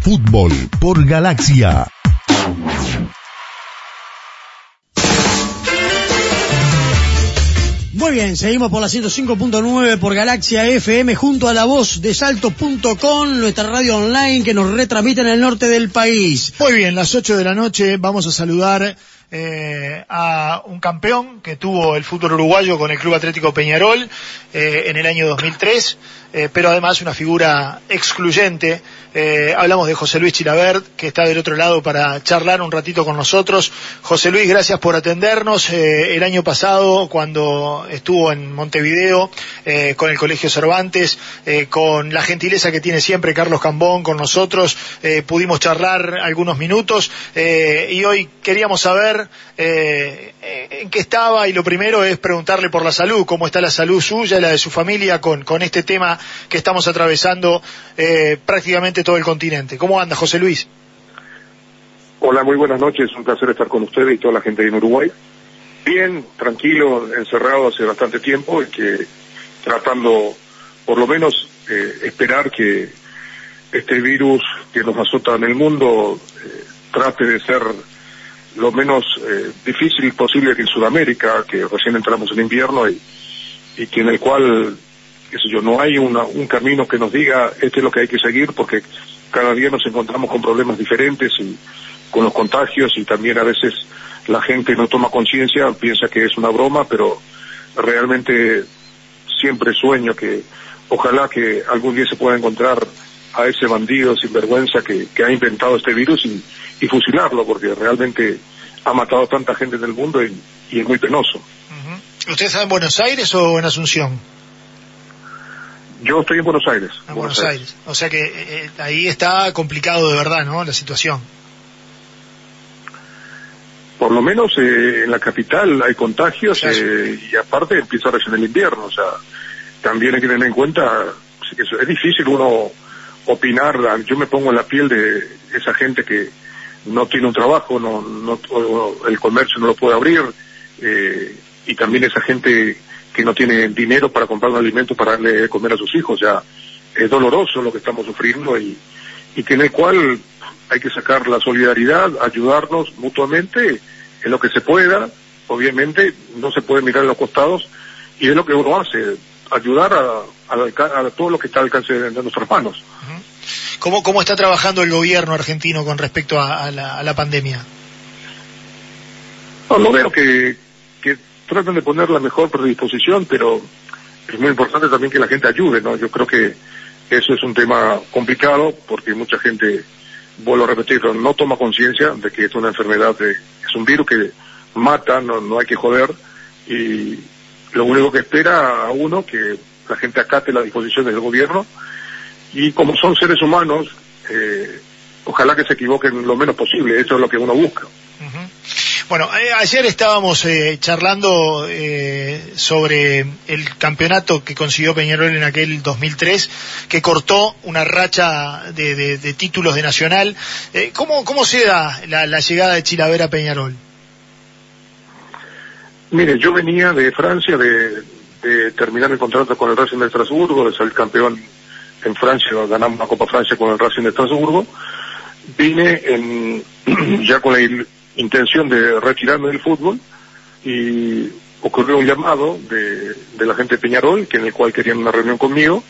Fútbol por Galaxia. Muy bien, seguimos por la 105.9 por Galaxia FM junto a la voz de salto.com, nuestra radio online que nos retransmite en el norte del país. Muy bien, las 8 de la noche vamos a saludar eh, a un campeón que tuvo el fútbol uruguayo con el Club Atlético Peñarol eh, en el año 2003, eh, pero además una figura excluyente. Eh, hablamos de José Luis Chilabert, que está del otro lado para charlar un ratito con nosotros. José Luis, gracias por atendernos. Eh, el año pasado, cuando estuvo en Montevideo eh, con el Colegio Cervantes, eh, con la gentileza que tiene siempre Carlos Cambón con nosotros, eh, pudimos charlar algunos minutos eh, y hoy queríamos saber en qué estaba y lo primero es preguntarle por la salud, cómo está la salud suya y la de su familia con, con este tema que estamos atravesando prácticamente todo el continente. ¿Cómo anda, José Luis? Hola, muy buenas noches. Un placer estar con ustedes y toda la gente en Uruguay. Bien, tranquilo, encerrado hace bastante tiempo y que tratando, por lo menos, eh, esperar que este virus que nos azota en el mundo eh, trate de ser lo menos eh, difícil posible que en Sudamérica, que recién entramos en invierno y, y que en el cual qué sé yo, no hay un camino que nos diga este es lo que hay que seguir porque cada día nos encontramos con problemas diferentes y con los contagios y también a veces la gente no toma conciencia, piensa que es una broma, pero realmente siempre sueño que ojalá que algún día se pueda encontrar a ese bandido sinvergüenza que, que ha inventado este virus y, y fusilarlo porque realmente ha matado tanta gente en el mundo y, y es muy penoso. ¿Usted está en Buenos Aires o en Asunción? Yo estoy en Buenos Aires. En Buenos, Buenos Aires. Aires. O sea que eh, ahí está complicado de verdad, ¿no? La situación. Por lo menos eh, en la capital hay contagios eh, y aparte empieza recién el invierno. O sea, también hay que tener en cuenta que es difícil uno opinar. Yo me pongo en la piel de esa gente que no tiene un trabajo, no, no el comercio no lo puede abrir eh, y también esa gente que no tiene dinero para comprar un alimento para darle de comer a sus hijos. O sea, es doloroso lo que estamos sufriendo y, y que en el cual hay que sacar la solidaridad, ayudarnos mutuamente en lo que se pueda. Obviamente no se puede mirar a los costados y es lo que uno hace, ayudar a, a, a todo lo que está al alcance de, de nuestras manos. ¿Cómo, ¿Cómo está trabajando el gobierno argentino con respecto a, a, la, la, pandemia? No, no veo que tratan de poner la mejor predisposición, pero es muy importante también que la gente ayude, ¿no? Yo creo que eso es un tema complicado porque mucha gente, vuelvo a repetirlo, no toma conciencia de que es una enfermedad, de, es un virus que mata, no, no hay que joder y lo único que espera a uno que la gente acate las disposiciones del gobierno y como son seres humanos, eh, ojalá que se equivoquen lo menos posible, eso es lo que uno busca. Bueno, eh, ayer estábamos eh, charlando eh, sobre el campeonato que consiguió Peñarol en aquel 2003, que cortó una racha de, de, títulos de Nacional. Eh, ¿cómo, ¿Cómo se da la, la llegada de Chilavera a Peñarol? Mire, yo venía de Francia, de, de terminar el contrato con el Racing de Estrasburgo, de ser campeón en Francia, ganamos la Copa Francia con el Racing de Estrasburgo. Vine en, ya con la intención de retirarme del fútbol y ocurrió un llamado de, de la gente de Peñarol, que en el cual querían una reunión conmigo.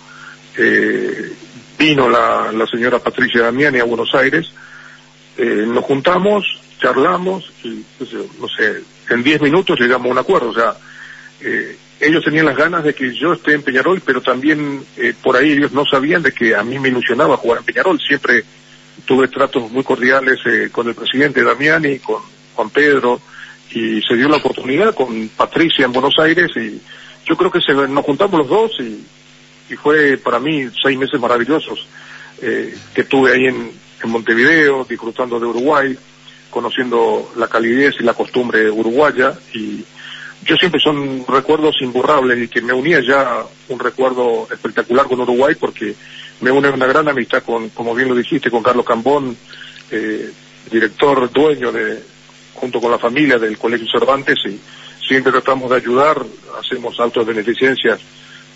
Eh, vino la, la señora Patricia Damiani a Buenos Aires, eh, nos juntamos, charlamos y, pues, no sé, en 10 minutos llegamos a un acuerdo. O sea, eh, ellos tenían las ganas de que yo esté en Peñarol, pero también eh, por ahí ellos no sabían de que a mí me ilusionaba jugar en Peñarol. Siempre tuve tratos muy cordiales eh, con el presidente Damiani, con Juan Pedro, y se dio la oportunidad con Patricia en Buenos Aires, y yo creo que se, nos juntamos los dos, y, fue para mí seis meses maravillosos eh, que tuve ahí en, en Montevideo, disfrutando de Uruguay, conociendo la calidez y la costumbre uruguaya, y yo siempre son recuerdos imborrables y que me unía ya un recuerdo espectacular con Uruguay porque me une una gran amistad con, como bien lo dijiste, con Carlos Cambón, eh, director, dueño de, junto con la familia del Colegio Cervantes y siempre tratamos de ayudar, hacemos autos de beneficencia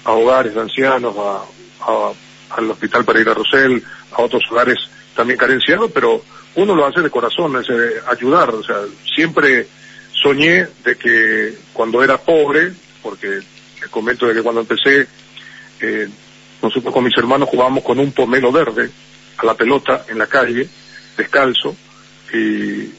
a hogares de ancianos, a, a al hospital para ir a Rosell, a otros lugares también carenciados, pero uno lo hace de corazón, es eh, ayudar, o sea, siempre soñé de que cuando era pobre, porque les comento de que cuando empecé, eh, nosotros con mis hermanos jugábamos con un pomelo verde a la pelota en la calle, descalzo, y,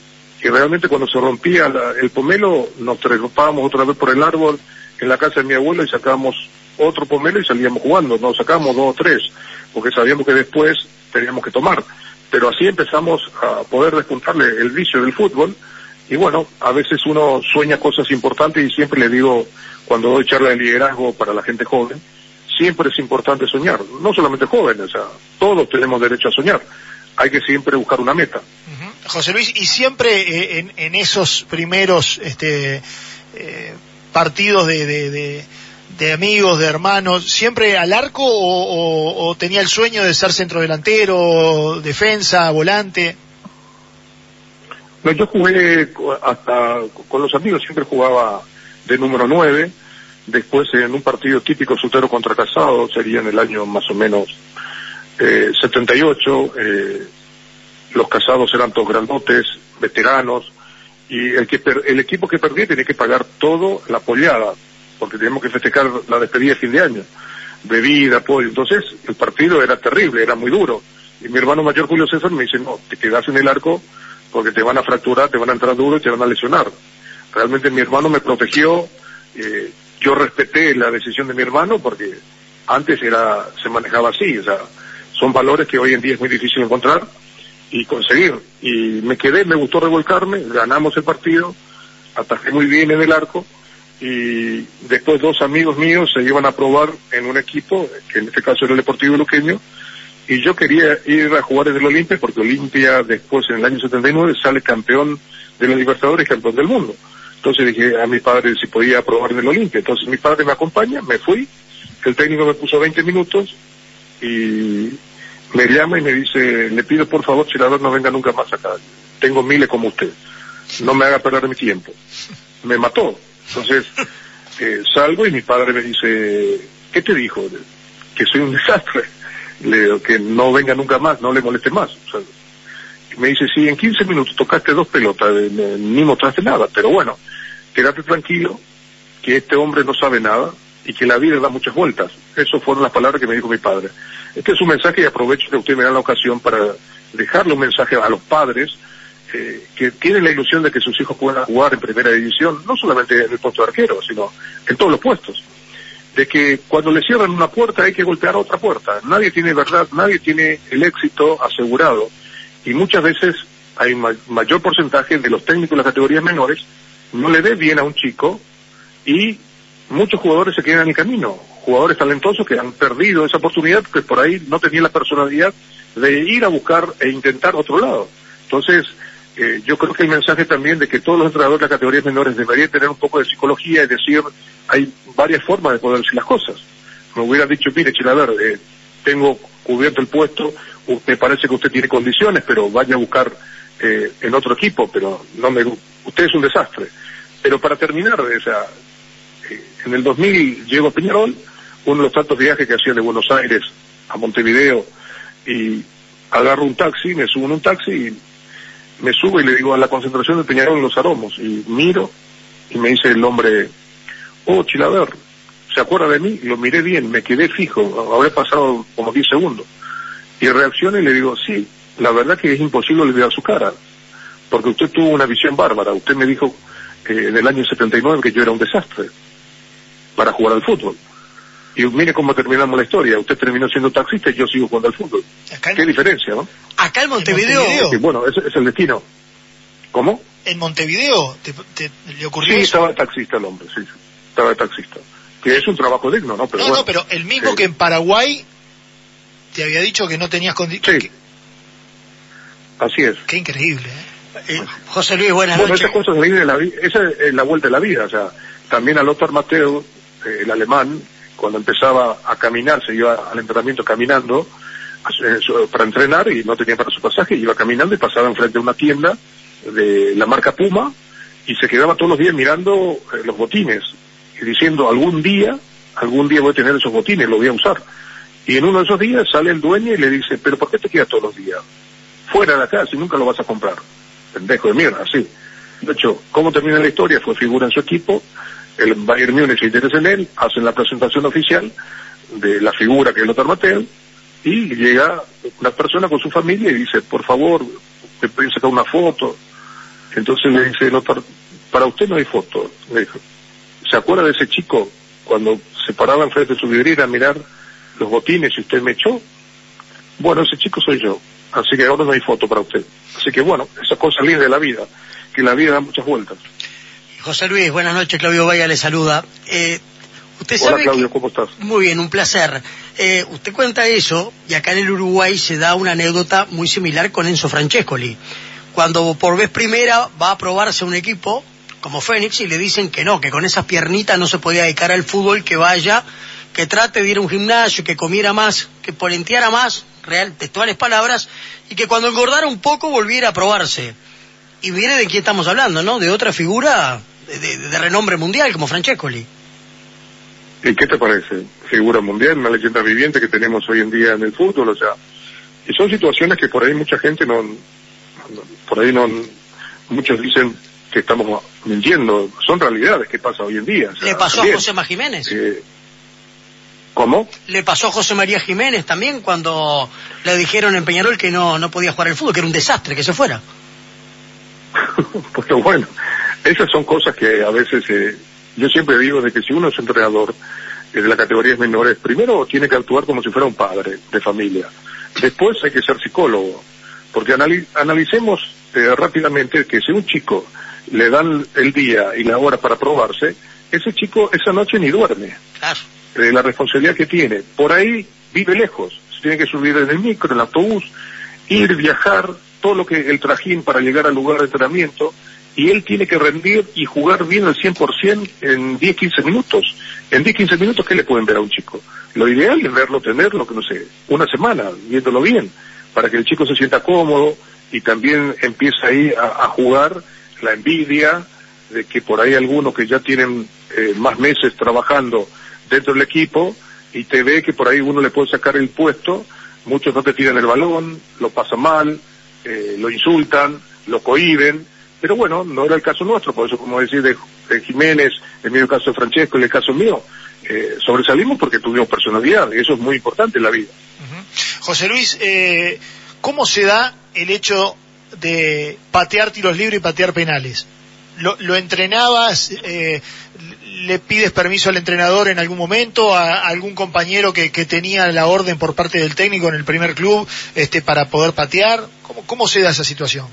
realmente cuando se rompía el pomelo nos trepábamos otra vez por el árbol en la casa de mi abuelo y sacábamos otro pomelo y salíamos jugando, nos sacábamos dos o tres, porque sabíamos que después teníamos que tomar. Pero así empezamos a poder despuntarle el vicio del fútbol y bueno, a veces uno sueña cosas importantes y siempre le digo, cuando doy charla de liderazgo para la gente joven, siempre es importante soñar, no solamente jóvenes, o sea, todos tenemos derecho a soñar, hay que siempre buscar una meta. José Luis, y siempre eh, en, esos primeros este, eh, partidos de, de, amigos, de hermanos, siempre al arco o, tenía el sueño de ser centro delantero, defensa, volante? No, yo jugué hasta con los amigos, siempre jugaba de número 9, después en un partido típico Sutero contra Casado, sería en el año más o menos eh, 78, eh, los casados eran todos grandotes, veteranos, y el, que el equipo que perdía tenía que pagar todo la apoyada, porque teníamos que festejar la despedida de fin de año, bebida, apoyo. Entonces, el partido era terrible, era muy duro. Y mi hermano mayor Julio César me dice, no, te quedas en el arco porque te van a fracturar, te van a entrar duro y te van a lesionar. Realmente mi hermano me protegió, eh, yo respeté la decisión de mi hermano porque antes era, se manejaba así, o sea, son valores que hoy en día es muy difícil encontrar y conseguir. Y me quedé, me gustó revolcarme, ganamos el partido, atajé muy bien en el arco y después dos amigos míos se iban a probar en un equipo, que en este caso era el Deportivo Luqueño, y yo quería ir a jugar en el Olimpia porque Olimpia después en el año 79 sale campeón de los Libertadores campeón del mundo. Entonces dije a mi padre si podía probar en el Olimpia. Entonces mi padre me acompaña, me fui, el técnico me puso 20 minutos y me llama y me dice, le pido por favor, Chilador, no venga nunca más acá. Tengo miles como usted. No me haga perder mi tiempo. Me mató. Entonces, eh, salgo y mi padre me dice, ¿qué te dijo? Que soy un desastre. Le digo, que no venga nunca más, no le moleste más. Me dice, sí, en 15 minutos tocaste dos pelotas, ni mostraste nada, pero bueno, quédate tranquilo, que este hombre no sabe nada, y que la vida da muchas vueltas. Esas fueron las palabras que me dijo mi padre. Este es un mensaje y aprovecho que usted me da la ocasión para dejarle un mensaje a los padres eh, que tienen la ilusión de que sus hijos puedan jugar en primera división, no solamente en el puesto de arquero, sino en todos los puestos. De que cuando le cierran una puerta hay que golpear otra puerta. Nadie tiene verdad, nadie tiene el éxito asegurado. Y muchas veces hay mayor porcentaje de los técnicos de las categorías menores no le ve bien a un chico y muchos jugadores se quedan en el camino, jugadores talentosos que han perdido esa oportunidad porque por ahí no tenían la personalidad de ir a buscar e intentar otro lado. Entonces, eh, yo creo que el mensaje también de que todos los entrenadores de las categorías menores deberían tener un poco de psicología y decir, hay varias formas de poder decir las cosas. Me hubiera dicho, mire, Chilaver, eh, tengo cubierto el puesto, me parece que usted tiene condiciones, pero vaya a buscar eh, en otro equipo, pero no me, usted es un desastre. Pero para terminar, o sea, en el 2000 llego a Peñarol, uno de los tantos viajes que hacía de Buenos Aires a Montevideo y agarro un taxi, me subo en un taxi y me subo y le digo a la concentración de Peñarol en los aromos y miro y me dice el hombre, oh Chilaver, ¿se acuerda de mí? Lo miré bien, me quedé fijo, habré pasado como 10 segundos. Y reacciono y le digo, sí, la verdad que es imposible olvidar su cara, porque usted tuvo una visión bárbara, usted me dijo eh, en el año 79 que yo era un desastre para jugar al fútbol. Y mire cómo terminamos la historia. Usted terminó siendo taxista y yo sigo jugando al fútbol. Qué diferencia, ¿no? Acá en Montevideo. bueno, ese es el destino. ¿Cómo? ¿En Montevideo te, le ocurrió Sí, estaba taxista el hombre, sí, estaba taxista. Que es un trabajo digno, ¿no? Pero no, no, pero el mismo que en Paraguay te había dicho que no tenías condiciones. Sí. Así es. Qué increíble, ¿eh? eh José Luis, buenas bueno, noches. Esas cosas de la vida, esa es la vuelta de la vida, o sea, también a Lothar Mateo, eh, el alemán, cuando empezaba a caminar, se iba al entrenamiento caminando eh, para entrenar y no tenía para su pasaje, iba caminando y pasaba enfrente de una tienda de la marca Puma y se quedaba todos los días mirando los botines y diciendo algún día, algún día voy a tener esos botines, los voy a usar. Y en uno de esos días sale el dueño y le dice, pero ¿por qué te quedas todos los días? Fuera de acá, si nunca lo vas a comprar. Pendejo de mierda, sí. De hecho, ¿cómo termina la historia? Fue figura en su equipo, el Bayern Múnich se interesa en él, hacen la presentación oficial de la figura que es Lothar Mattel, y llega una persona con su familia y dice, por favor, me pueden sacar una foto. Entonces le dice Lothar, para usted no hay foto. Le dijo, ¿se acuerda de ese chico cuando se paraba enfrente de su vidriera a mirar los botines y usted me echó? Bueno, ese chico soy yo, así que ahora no hay foto para usted. Así que bueno, esa cosa linda de la vida, que la vida da muchas vueltas. José Luis, buenas noches, Claudio Vaya le saluda. Eh, usted Hola sabe Claudio, que- ¿cómo estás? Muy bien, un placer. Eh, usted cuenta eso y acá en el Uruguay se da una anécdota muy similar con Enzo Francescoli. Cuando por vez primera va a probarse un equipo como Fénix y le dicen que no, que con esas piernitas no se podía dedicar al fútbol, que vaya, que trate de ir a un gimnasio, que comiera más, que polenteara más, real, textuales palabras, y que cuando engordara un poco volviera a probarse. Y mire de quién estamos hablando, ¿no? De otra figura de, de- de renombre mundial como Francescoli. ¿Y qué te parece? Figura mundial, una leyenda viviente que tenemos hoy en día en el fútbol, o sea, y son situaciones que por ahí mucha gente no, por ahí no, muchos dicen que estamos mintiendo, son realidades que pasa hoy en día. o sea, Le pasó a. José Jiménez. Eh, ¿Cómo? Le pasó a José María Jiménez también cuando le dijeron en Peñarol que no, no podía jugar al fútbol, que era un desastre, que se fuera. Pero bueno, esas son cosas que a veces, eh, yo siempre digo de que si uno es entrenador eh, de las categorías menores, primero tiene que actuar como si fuera un padre de familia. Después hay que ser psicólogo, porque anali- analicemos eh, rápidamente que si un chico le dan el día y la hora para probarse, ese chico esa noche ni duerme. Claro. Eh, la responsabilidad que tiene. Por ahí vive lejos, se tiene que subir en el micro, en el autobús, ir, viajar, todo lo que el trajín para llegar al lugar de entrenamiento, y él tiene que rendir y jugar bien al 100% en 10, 15 minutos. En 10, 15 minutos, ¿qué le pueden ver a un chico? Lo ideal es verlo, tenerlo, que no sé, una semana, viéndolo bien, para que el chico se sienta cómodo y también empiece ahí a, a jugar la envidia de que por ahí algunos que ya tienen eh, más meses trabajando dentro del equipo y te ve que por ahí uno le puede sacar el puesto, muchos no te tiran el balón, lo pasan mal, eh, lo insultan, lo cohiben, pero bueno, no era el caso nuestro, por eso como decir de, Jiménez, en el caso de Francesco, en el caso mío, eh, sobresalimos porque tuvimos personalidad, y eso es muy importante en la vida. José Luis, eh, ¿cómo se da el hecho de patear tiros libres y patear penales? ¿Lo, entrenabas? ¿Le pides permiso al entrenador en algún momento? ¿A, algún compañero que, que tenía la orden por parte del técnico en el primer club este, para poder patear? ¿Cómo, ¿Cómo se da esa situación?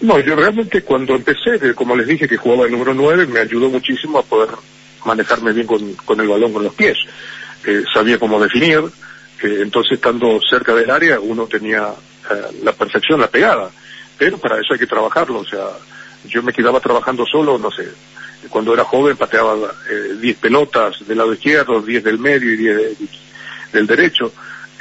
No, yo realmente cuando empecé, como les dije que jugaba el número 9, me ayudó muchísimo a poder manejarme bien con, con el balón con los pies. Eh, sabía cómo definir, eh, entonces estando cerca del área uno tenía eh, la perfección, la pegada, pero para eso hay que trabajarlo, o sea, yo me quedaba trabajando solo, no sé, cuando era joven pateaba eh, 10 pelotas del lado izquierdo, 10 del medio y 10 de- del derecho,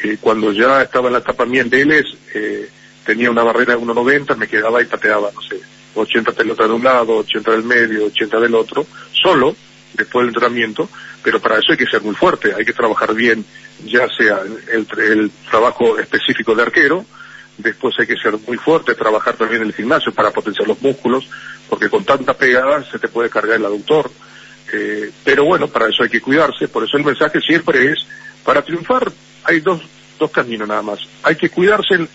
Eh, cuando ya estaba en la etapa mía en Vélez, eh, tenía una barrera de 1.90, me quedaba y pateaba, no sé, 80 pelotas de un lado, 80 del medio, 80 del otro, solo, después del entrenamiento, pero para eso hay que ser muy fuerte, hay que trabajar bien, ya sea el, el trabajo específico de arquero, después hay que ser muy fuerte, trabajar también en el gimnasio para potenciar los músculos, porque con tanta pegada se te puede cargar el aductor. Eh, pero bueno, para eso hay que cuidarse, por eso el mensaje siempre es, para triunfar hay dos, dos caminos nada más. Hay que cuidarse en,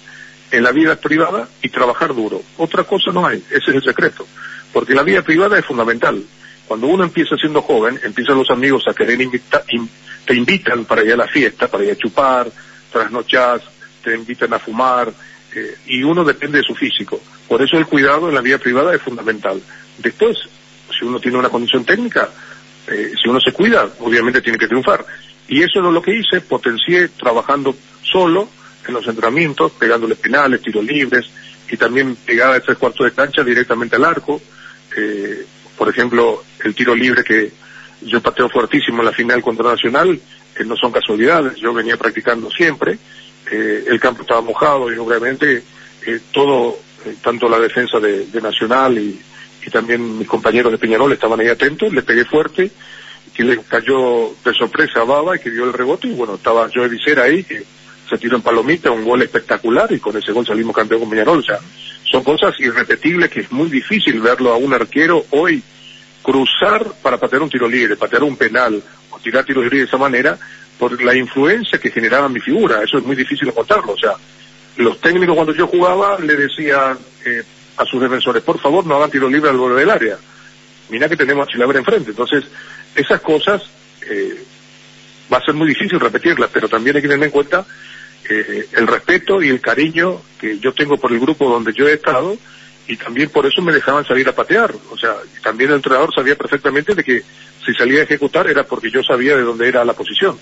la vida privada y trabajar duro. Otra cosa no hay, ese es el secreto. Porque la vida privada es fundamental. Cuando uno empieza siendo joven, empiezan los amigos a querer invitar, te invitan para ir a la fiesta, para ir a chupar, trasnochar, te invitan a fumar, eh, y uno depende de su físico. Por eso el cuidado en la vida privada es fundamental. Después, si uno tiene una condición técnica, eh, si uno se cuida, obviamente tiene que triunfar. Y eso es lo que hice, potencié trabajando solo en los entrenamientos, pegándole penales, tiros libres, y también pegada de tres cuartos de cancha directamente al arco. Eh, por ejemplo, el tiro libre que yo pateo fuertísimo en la final contra Nacional, que no son casualidades, yo venía practicando siempre, eh, el campo estaba mojado y obviamente eh, todo, eh, tanto la defensa de, Nacional y, y también mis compañeros de Peñarol estaban ahí atentos, le pegué fuerte que le cayó de sorpresa a Baba y que dio el rebote y bueno, estaba Joe Vicera ahí que se tiró en palomita, un gol espectacular y con ese gol salimos campeón con Peñarol, o sea, son cosas irrepetibles que es muy difícil verlo a un arquero hoy cruzar para patear un tiro libre, patear un penal o tirar tiros libres de esa manera por la influencia que generaba mi figura, eso es muy difícil contarlo, o sea, los técnicos cuando yo jugaba le decían eh, a sus defensores, por favor no hagan tiro libre al borde del área, mira que tenemos a Chilaver enfrente, entonces esas cosas eh, va a ser muy difícil repetirlas, pero también hay que tener en cuenta eh, el respeto y el cariño que yo tengo por el grupo donde yo he estado y también por eso me dejaban salir a patear. O sea, también el entrenador sabía perfectamente de que si salía a ejecutar era porque yo sabía de dónde era la posición.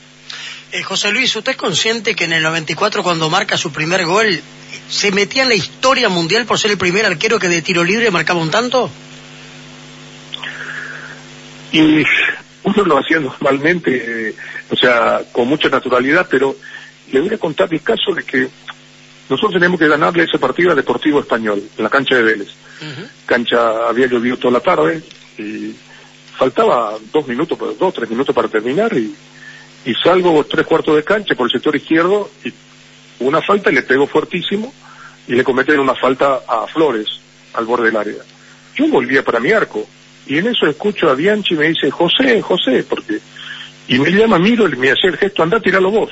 Eh, José Luis, ¿usted es consciente que en el 94 cuando marca su primer gol se metía en la historia mundial por ser el primer arquero que de tiro libre marcaba un tanto? Y uno lo hacía normalmente, eh, o sea, con mucha naturalidad, pero le voy a contar el caso de que nosotros teníamos que ganarle ese partido al Deportivo Español, en la cancha de Vélez. Cancha había llovido toda la tarde y faltaba dos minutos, dos, tres minutos para terminar y, y salgo tres cuartos de cancha por el sector izquierdo y una falta y le pego fuertísimo y le cometen una falta a Flores al borde del área. Yo volvía para mi arco y en eso escucho a Bianchi y me dice, José, José, porque... Y me llama, miro y me hace el gesto, anda, tiralo vos.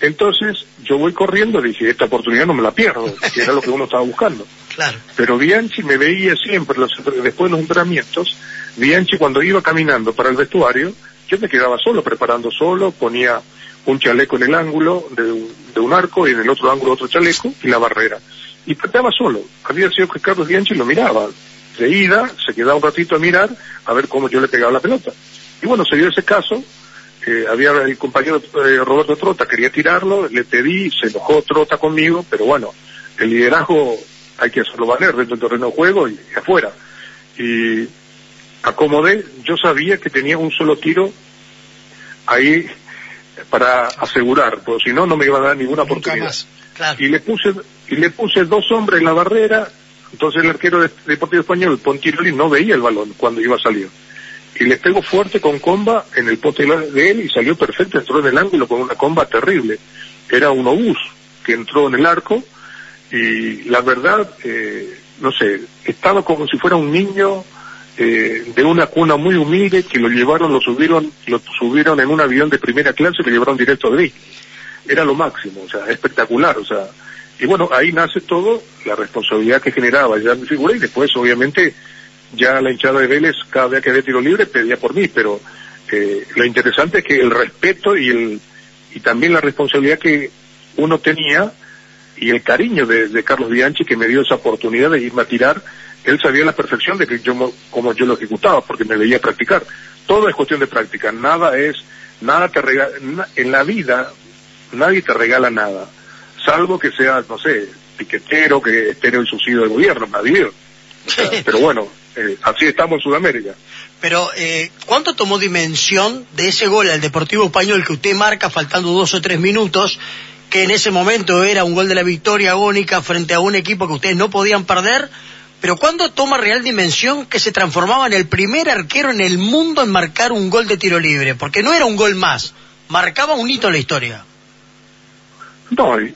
Entonces yo voy corriendo, dije, esta oportunidad no me la pierdo, que era lo que uno estaba buscando. Claro. Pero Bianchi me veía siempre, los, después de los entrenamientos, Bianchi cuando iba caminando para el vestuario, yo me quedaba solo, preparando solo, ponía un chaleco en el ángulo de un, de un arco y en el otro ángulo otro chaleco y la barrera. Y pateaba solo. Había sido que Carlos Bianchi lo miraba. De ida, se quedaba un ratito a mirar a ver cómo yo le pegaba la pelota. Y bueno, se dio ese caso, había el compañero eh, Roberto Trota, quería tirarlo, le pedí, se enojó Trota conmigo, pero bueno, el liderazgo hay que hacerlo valer dentro del terreno de juego y, afuera. Y acomodé, yo sabía que tenía un solo tiro ahí para asegurar, porque si no, no me iba a dar ninguna oportunidad. Y le puse y le puse dos hombres en la barrera, entonces el arquero de Deportivo Español, Pontiroli, no veía el balón cuando iba a salir y le pego fuerte con comba en el pote de él y salió perfecto, entró en el ángulo con una comba terrible. Era un obús que entró en el arco y la verdad, eh, no sé, estaba como si fuera un niño eh, de una cuna muy humilde que lo llevaron, lo subieron, lo subieron en un avión de primera clase y lo llevaron directo de Disney. Era lo máximo, o sea, espectacular, o sea, y bueno, ahí nace todo, la responsabilidad que generaba ya mi figura y después obviamente ya la hinchada de Vélez cada vez que había tiro libre pedía por mí, pero eh, lo interesante es que el respeto y el y también la responsabilidad que uno tenía y el cariño de, Carlos Bianchi que me dio esa oportunidad de irme a tirar, él sabía la perfección de que yo como yo lo ejecutaba porque me veía practicar. Todo es cuestión de práctica, nada es nada te regala, en la vida nadie te regala nada, salvo que sea, no sé, piquetero que esté en el subsidio del gobierno, nadie. pero bueno, eh, así estamos en Sudamérica. Pero, eh, ¿cuánto tomó dimensión de ese gol al Deportivo Español que usted marca faltando dos o tres minutos, que en ese momento era un gol de la victoria agónica frente a un equipo que ustedes no podían perder? Pero ¿cuándo toma real dimensión que se transformaba en el primer arquero en el mundo en marcar un gol de tiro libre? Porque no era un gol más, marcaba un hito en la historia. No, y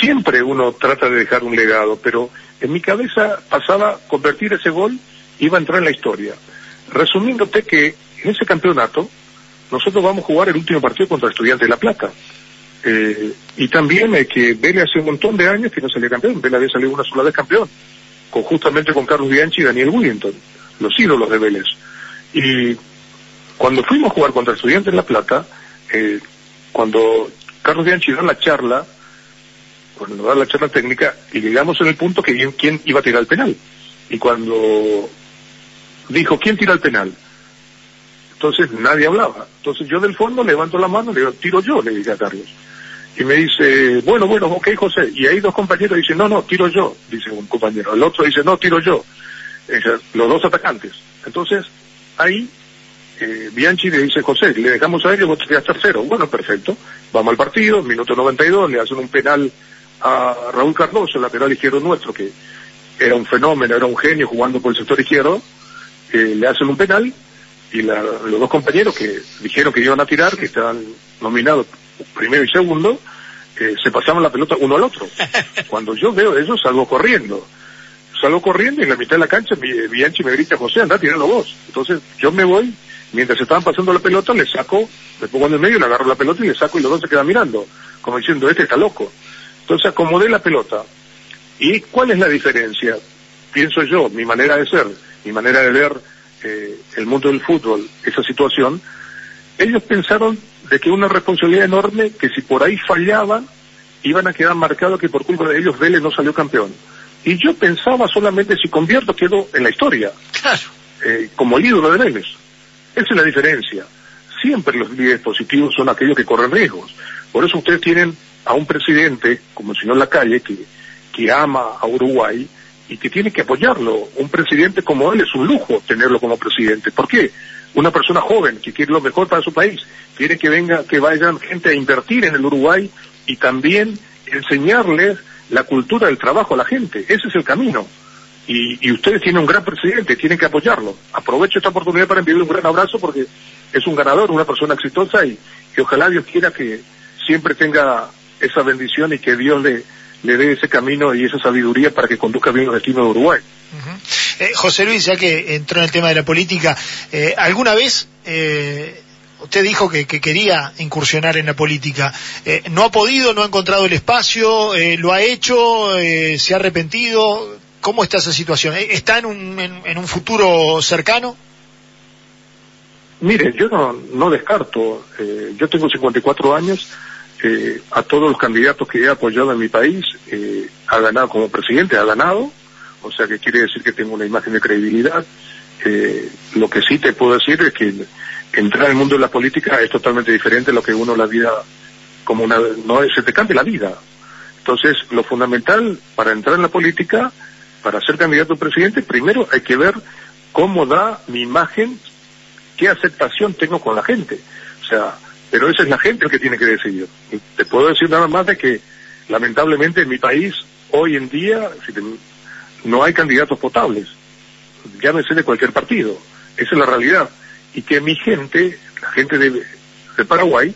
siempre uno trata de dejar un legado, pero en mi cabeza pasaba convertir ese gol, iba a entrar en la historia. Resumiéndote que en ese campeonato nosotros vamos a jugar el último partido contra Estudiantes de La Plata. Eh, y también es que Vélez hace un montón de años que no salía campeón, Vélez había salido una sola vez campeón, con, justamente con Carlos Bianchi y Daniel Willington, los ídolos de Vélez. Y cuando fuimos a jugar contra Estudiantes de La Plata, eh, cuando Carlos Bianchi da la charla, cuando da la charla técnica, y llegamos en el punto que quién iba a tirar el penal. Y cuando dijo, ¿quién tira el penal? Entonces nadie hablaba. Entonces yo del fondo levanto la mano, le digo, tiro yo, le dije a Carlos. Y me dice, bueno, bueno, ok, José. Y ahí dos compañeros dicen, no, no, tiro yo, dice un compañero. El otro dice, no, tiro yo. los dos atacantes. Entonces, ahí, eh, Bianchi le dice, José, le dejamos a y vos te tercero. Bueno, perfecto. Vamos al partido, minuto 92, le hacen un penal a Raúl Cardoso, el lateral izquierdo nuestro, que era un fenómeno, era un genio jugando por el sector izquierdo, le hacen un penal y la, los dos compañeros que dijeron que iban a tirar, que estaban nominados primero y segundo, eh, se pasaban la pelota uno al otro. Cuando yo veo eso salgo corriendo. Salgo corriendo y en la mitad de la cancha Bianchi me grita, José, anda, tiralo vos. Entonces yo me voy, mientras estaban pasando la pelota, le saco, me pongo en el medio, le agarro la pelota y le saco y los dos se quedan mirando, como diciendo, este está loco. Entonces acomodé la pelota. ¿Y cuál es la diferencia? Pienso yo, mi manera de ser, mi manera de ver eh, el mundo del fútbol, esa situación, ellos pensaron de que una responsabilidad enorme, que si por ahí fallaban, iban a quedar marcados que por culpa de ellos Vélez no salió campeón. Y yo pensaba solamente si convierto quedo en la historia, Claro. eh, como el ídolo de Vélez. Esa es la diferencia. Siempre los líderes positivos son aquellos que corren riesgos. Por eso ustedes tienen a un presidente como el señor Lacalle que, que ama a Uruguay y que tiene que apoyarlo. Un presidente como él es un lujo tenerlo como presidente. ¿Por qué? Una persona joven que quiere lo mejor para su país, quiere que venga, que vayan gente a invertir en el Uruguay y también enseñarles la cultura del trabajo a la gente. Ese es el camino. Y, y ustedes tienen un gran presidente, tienen que apoyarlo. Aprovecho esta oportunidad para enviarle un gran abrazo porque es un ganador, una persona exitosa y que ojalá Dios quiera que siempre tenga esa bendición y que Dios le, le dé ese camino y esa sabiduría para que conduzca bien el destino de Uruguay. Eh, José Luis, ya que entró en el tema de la política, eh, ¿alguna vez eh, usted dijo que, que, quería incursionar en la política? Eh, ¿No ha podido, no ha encontrado el espacio, lo ha hecho, se ha arrepentido? ¿Cómo está esa situación? ¿Está en un, en, un futuro cercano? Mire, yo no, descarto. Yo tengo 54 años. A todos los candidatos que he apoyado en mi país, eh, ha ganado como presidente, ha ganado. O sea que quiere decir que tengo una imagen de credibilidad. Eh, lo que sí te puedo decir es que entrar en el mundo de la política es totalmente diferente a lo que uno la vida como una no se te cambia la vida. Entonces, lo fundamental para entrar en la política, para ser candidato a presidente, primero hay que ver cómo da mi imagen qué aceptación tengo con la gente. O sea, pero esa es la gente el que tiene que decidir. Te puedo decir nada más de que, lamentablemente, en mi país, hoy en día, no hay candidatos potables. Llámese de cualquier partido. Esa es la realidad. Y que mi gente, la gente de, de Paraguay,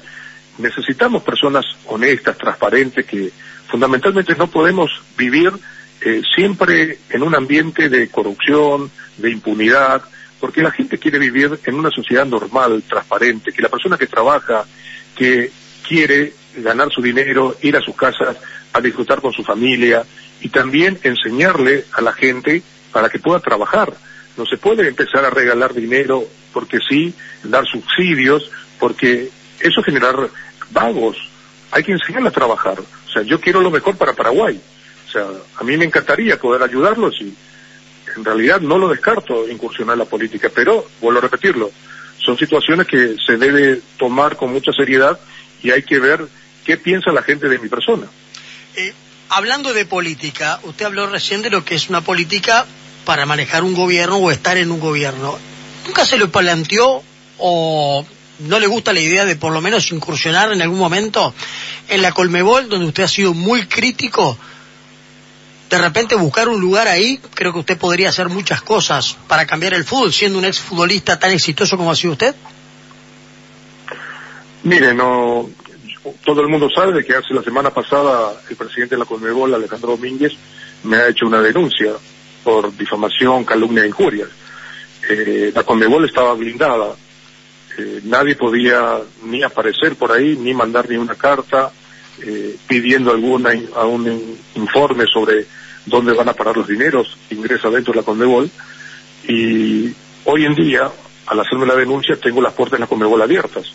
necesitamos personas honestas, transparentes, que fundamentalmente no podemos vivir eh, siempre en un ambiente de corrupción, de impunidad, porque la gente quiere vivir en una sociedad normal, transparente, que la persona que trabaja, que quiere ganar su dinero, ir a sus casas a disfrutar con su familia y también enseñarle a la gente para que pueda trabajar. No se puede empezar a regalar dinero porque sí, dar subsidios, porque eso generar vagos. Hay que enseñarle a trabajar. O sea, yo quiero lo mejor para Paraguay. O sea, a mí me encantaría poder ayudarlos y en realidad no lo descarto incursionar la política, pero vuelvo a repetirlo, son situaciones que se debe tomar con mucha seriedad y hay que ver qué piensa la gente de mi persona. Eh, hablando de política, usted habló recién de lo que es una política para manejar un gobierno o estar en un gobierno. ¿Nunca se lo planteó o no le gusta la idea de por lo menos incursionar en algún momento en la Colmebol, donde usted ha sido muy crítico? de repente buscar un lugar ahí, creo que usted podría hacer muchas cosas para cambiar el fútbol, siendo un exfutbolista tan exitoso como ha sido usted. Mire, no, todo el mundo sabe de que hace la semana pasada el presidente de la Conmebol, Alejandro Domínguez, me ha hecho una denuncia por difamación, calumnia e injurias. Eh, la Conmebol estaba blindada, eh, nadie podía ni aparecer por ahí, ni mandar ni una carta, eh, pidiendo alguna a un informe sobre dónde van a parar los dineros, ingresa dentro de la Conmebol y hoy en día, al hacerme la denuncia, tengo las puertas de la Conmebol abiertas.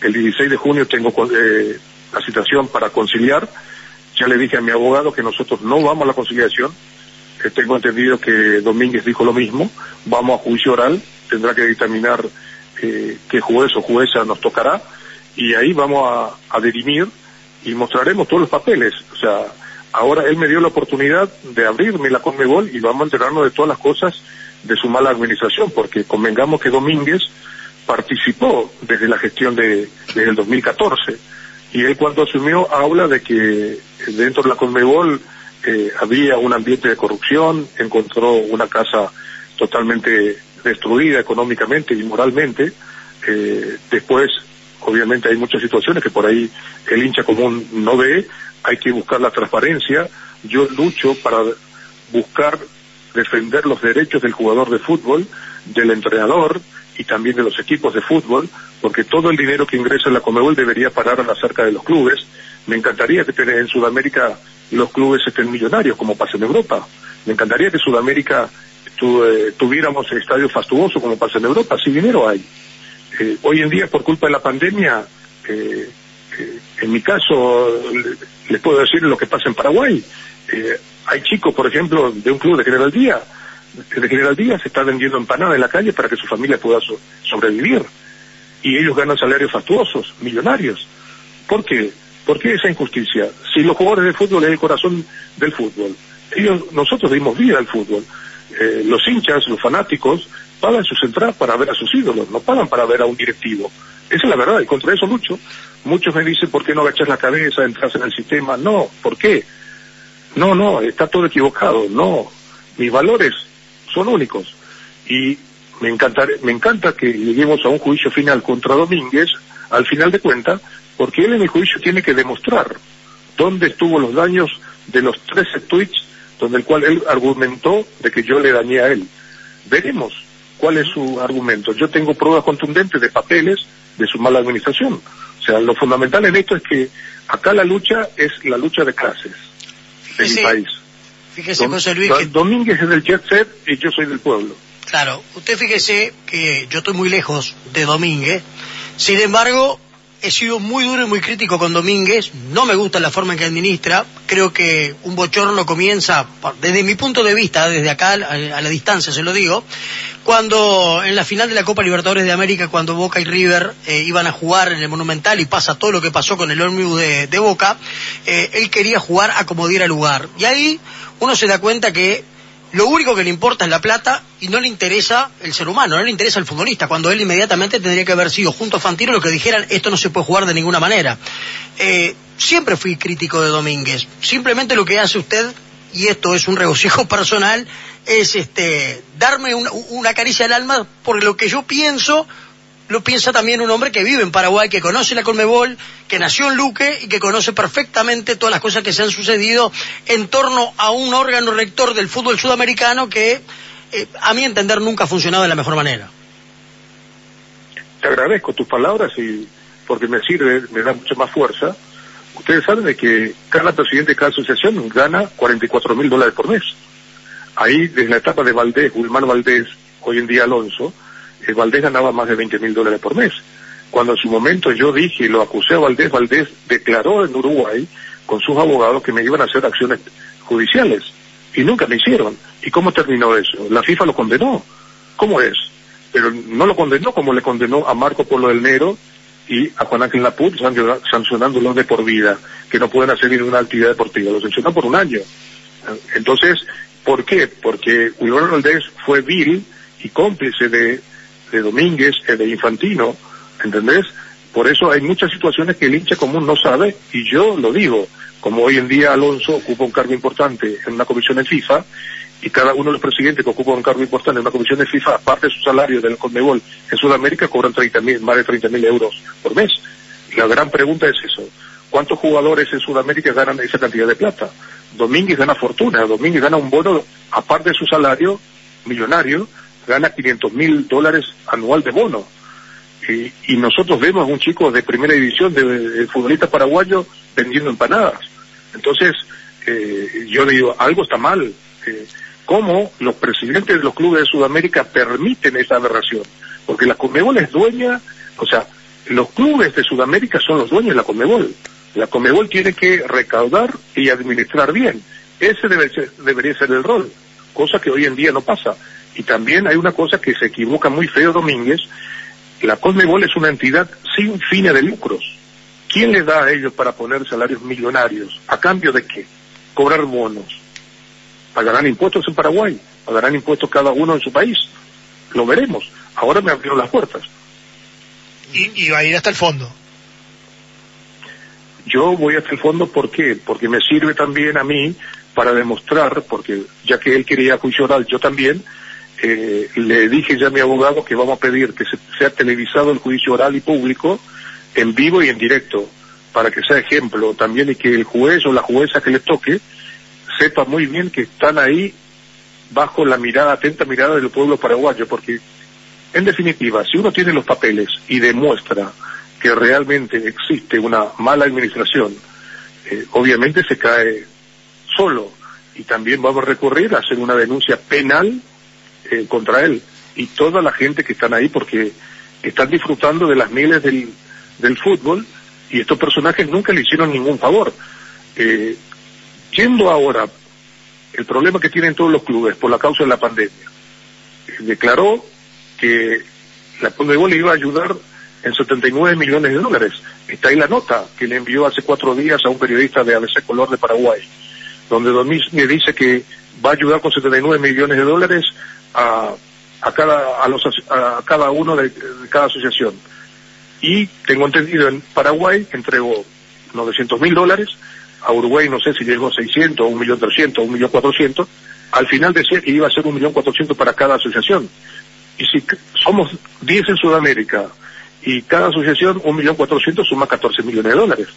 El 16 de junio tengo eh, la citación para conciliar. Ya le dije a mi abogado que nosotros no vamos a la conciliación. Tengo entendido que Domínguez dijo lo mismo. Vamos a juicio oral. Tendrá que dictaminar eh, qué juez o jueza nos tocará. Y ahí vamos a, a y mostraremos todos los papeles. O sea, ahora él me dio la oportunidad de abrirme la Conmebol y vamos a enterarnos de todas las cosas de su mala administración, porque convengamos que Domínguez participó desde la gestión de, desde el 2014 y él cuando asumió habla de que dentro de la Conmebol eh, había un ambiente de corrupción, encontró una casa totalmente destruida económicamente y moralmente. Eh, después, obviamente, hay muchas situaciones que por ahí el hincha común no ve. Hay que buscar la transparencia. Yo lucho para buscar defender los derechos del jugador de fútbol, del entrenador y también de los equipos de fútbol, porque todo el dinero que ingresa en la Comebol debería parar a la cerca de los clubes. Me encantaría que en Sudamérica los clubes estén millonarios, como pasa en Europa. Me encantaría que Sudamérica eh, tuviéramos estadios fastuosos, como pasa en Europa. Si dinero hay. Eh, hoy en día, por culpa de la pandemia, eh, en mi caso, les puedo decir lo que pasa en Paraguay. hay chicos, por ejemplo, de un club de General Díaz, de General Díaz está vendiendo empanada en la calle para que su familia pueda sobrevivir. Y ellos ganan salarios fastuosos, millonarios. ¿Por qué? ¿Por qué esa injusticia? Si los jugadores de fútbol es el corazón del fútbol, ellos, nosotros dimos vida al fútbol. Eh, los hinchas, los fanáticos, pagan sus entradas para ver a sus ídolos, no pagan para ver a un directivo. Esa es la verdad, y contra eso lucho. Muchos me dicen, ¿por qué no agachas la cabeza, entras en el sistema? No, ¿por qué? No, no, está todo equivocado. No, mis valores son únicos. Y me, encantar, me encanta que lleguemos a un juicio final contra Domínguez, al final de cuentas, porque él en el juicio tiene que demostrar dónde estuvo los daños de los 13 tweets donde el cual él argumentó de que yo le dañé a él. Veremos cuál es su argumento. Yo tengo pruebas contundentes de papeles de su mala administración. O sea, lo fundamental en esto es que acá la lucha es la lucha de clases de mi país. Fíjese, José Luis. Domínguez es del jet set y yo soy del pueblo. Claro, usted fíjese que yo estoy muy lejos de Domínguez. Sin embargo, he sido muy duro y muy crítico con Domínguez, no me gusta la forma en que administra, creo que un bochorno comienza, desde mi punto de vista, desde acá a la distancia se lo digo, cuando en la final de la Copa Libertadores de América, cuando Boca y River eh, iban a jugar en el Monumental y pasa todo lo que pasó con el ómnibus de, Boca, eh, él quería jugar a como diera lugar. Y ahí uno se da cuenta que lo único que le importa es la plata y no le interesa el ser humano, no le interesa el futbolista, cuando él inmediatamente tendría que haber sido junto a Fantino lo que dijeran esto no se puede jugar de ninguna manera. Eh, siempre fui crítico de Domínguez, simplemente lo que hace usted, y esto es un regocijo personal, es este darme una, una caricia al alma por lo que yo pienso lo piensa también un hombre que vive en Paraguay, que conoce la Colmebol, que nació en Luque y que conoce perfectamente todas las cosas que se han sucedido en torno a un órgano rector del fútbol sudamericano que, eh, a mi entender, nunca ha funcionado de la mejor manera. Te agradezco tus palabras y porque me sirve, me da mucha más fuerza. Ustedes saben de que cada presidente de cada asociación gana 44 mil dólares por mes. Ahí, desde la etapa de Valdés, Guzmán Valdés, hoy en día Alonso, el Valdés ganaba más de 20 mil dólares por mes. Cuando en su momento yo dije y lo acusé a Valdés, Valdés declaró en Uruguay con sus abogados que me iban a hacer acciones judiciales y nunca me hicieron. ¿Y cómo terminó eso? La FIFA lo condenó. ¿Cómo es? Pero no lo condenó como le condenó a Marco Polo del Nero y a Juan Ángel Laput sancionándolos de por vida, que no pueden hacer ninguna actividad deportiva. Lo sancionó por un año. Entonces, ¿por qué? Porque Wilbur Valdés fue vil y cómplice de de Domínguez, el de Infantino, ¿entendés? Por eso hay muchas situaciones que el hincha común no sabe y yo lo digo, como hoy en día Alonso ocupa un cargo importante en una comisión de FIFA y cada uno de los presidentes que ocupa un cargo importante en una comisión de FIFA, aparte de su salario del Conmebol en Sudamérica, cobran 30 mil, más de 30 mil euros por mes. la gran pregunta es eso. ¿Cuántos jugadores en Sudamérica ganan esa cantidad de plata? Domínguez gana fortuna, Domínguez gana un bono, aparte de su salario millonario, gana 500 mil dólares anual de bono. Y, nosotros vemos a un chico de primera división, de, futbolista paraguayo, vendiendo empanadas. Entonces, eh, yo digo, algo está mal. Eh, ¿Cómo los presidentes de los clubes de Sudamérica permiten esa aberración? Porque la Comebol es dueña, o sea, los clubes de Sudamérica son los dueños de la Comebol. La Comebol tiene que recaudar y administrar bien. Ese debe debería ser el rol, cosa que hoy en día no pasa. Y también hay una cosa que se equivoca muy feo Domínguez, la Conmebol es una entidad sin fines de lucros. ¿Quién le da a ellos para poner salarios millonarios? ¿A cambio de qué? Cobrar bonos. ¿Pagarán impuestos en Paraguay? ¿Pagarán impuestos cada uno en su país? Lo veremos. Ahora me abrieron las puertas. Y, va a ir hasta el fondo. Yo voy hasta el fondo, ¿por qué? Porque me sirve también a mí para demostrar, porque ya que él quería juicio oral, yo también, eh, le dije ya a mi abogado que vamos a pedir que se, sea televisado el juicio oral y público, en vivo y en directo, para que sea ejemplo también y que el juez o la jueza que le toque sepa muy bien que están ahí bajo la mirada, atenta mirada del pueblo paraguayo, porque en definitiva, si uno tiene los papeles y demuestra que realmente existe una mala administración, eh, obviamente se cae solo y también vamos a recurrir a hacer una denuncia penal eh, contra él y toda la gente que están ahí porque están disfrutando de las miles del, del fútbol y estos personajes nunca le hicieron ningún favor. Eh, yendo ahora, el problema que tienen todos los clubes por la causa de la pandemia, declaró que la Conmebol iba a ayudar en 79 millones de dólares. Está ahí la nota que le envió hace cuatro días a un periodista de ABC Color de Paraguay, donde me dice que va a ayudar con 79 millones de dólares a, a cada, a, los, a cada uno de, cada asociación. Y tengo entendido, en Paraguay entregó 900 mil dólares, a Uruguay no sé si llegó a 600, 1.300.000, 1.400.000, al final decía que iba a ser 1.400.000 para cada asociación. Y si somos 10 en Sudamérica y cada asociación 1.400.000 suma 14 millones de dólares.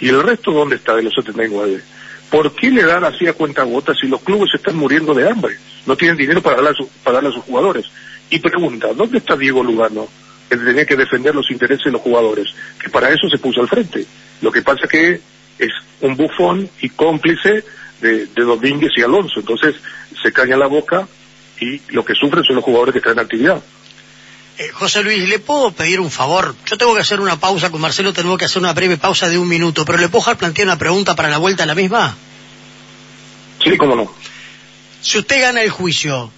¿Y el resto dónde está de los 79? ¿Por qué le dan así a cuenta gotas si los clubes están muriendo de hambre? No tienen dinero para darle a, para darle a sus jugadores. Y pregunta, ¿dónde está Diego Lugano? Que tenía que defender los intereses de los jugadores, que para eso se puso al frente. Lo que pasa que es un bufón y cómplice de, de Domínguez y Alonso. Entonces se caña la boca y lo que sufren son los jugadores que están en actividad. Eh, José Luis, ¿le puedo pedir un favor? Yo tengo que hacer una pausa con Marcelo, tengo que hacer una breve pausa de un minuto, pero ¿le puedo plantear una pregunta para la vuelta a la misma? Sí, cómo no. Si usted gana el juicio,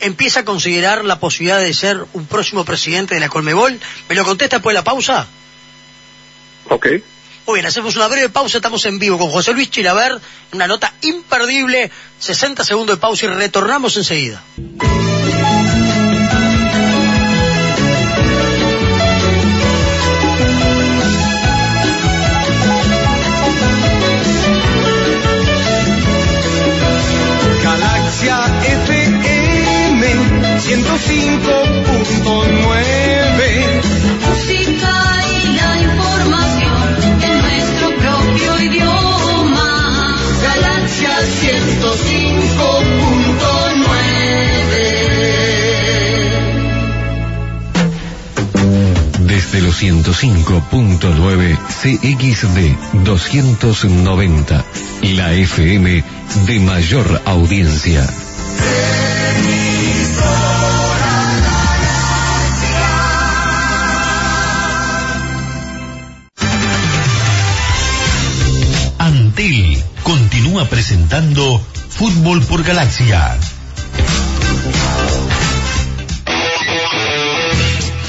¿empieza a considerar la posibilidad de ser un próximo presidente de la Colmebol? ¿Me lo contesta después de la pausa? Ok. Muy bien, hacemos una breve pausa, estamos en vivo con José Luis Chilaver, una nota imperdible, 60 segundos de pausa y retornamos enseguida. Galaxia FM 105.9 Desde los 105.9 CXD 290, la FM de mayor audiencia. Antel continúa presentando Fútbol por Galaxia.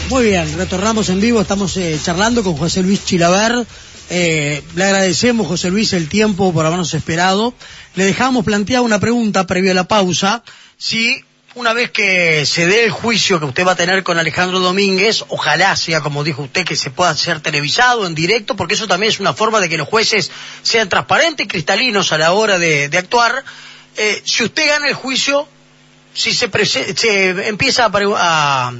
Muy bien, retornamos en vivo, estamos eh, charlando con José Luis Chilaver. Eh, le agradecemos, José Luis, el tiempo por habernos esperado. Le dejamos planteada una pregunta previo a la pausa, si una vez que se dé el juicio que usted va a tener con Alejandro Domínguez, ojalá sea, como dijo usted, que se pueda ser televisado en directo, porque eso también es una forma de que los jueces sean transparentes y cristalinos a la hora de actuar. Eh, si usted gana el juicio, si se, se empieza a, a-